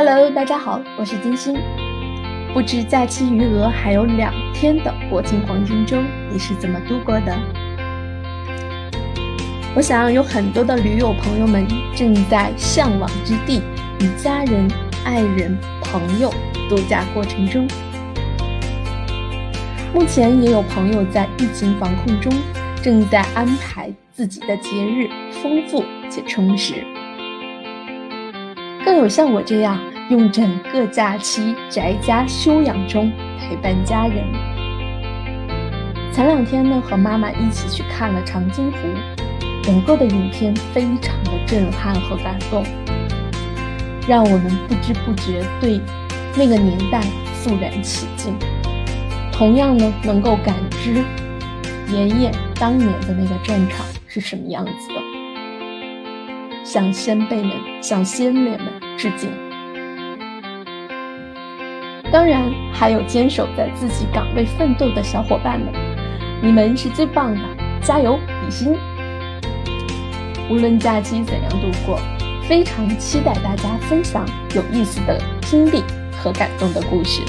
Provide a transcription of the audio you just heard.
Hello，大家好，我是金星。不知假期余额还有两天的国庆黄金周，你是怎么度过的？我想有很多的驴友朋友们正在向往之地，与家人、爱人、朋友度假过程中。目前也有朋友在疫情防控中，正在安排自己的节日，丰富且充实。更有像我这样用整个假期宅家休养中陪伴家人。前两天呢，和妈妈一起去看了长津湖，整个的影片非常的震撼和感动，让我们不知不觉对那个年代肃然起敬。同样呢，能够感知爷爷当年的那个战场是什么样子的，向先辈们、向先烈们致敬。当然，还有坚守在自己岗位奋斗的小伙伴们，你们是最棒的，加油，比心！无论假期怎样度过，非常期待大家分享有意思的经历和感动的故事。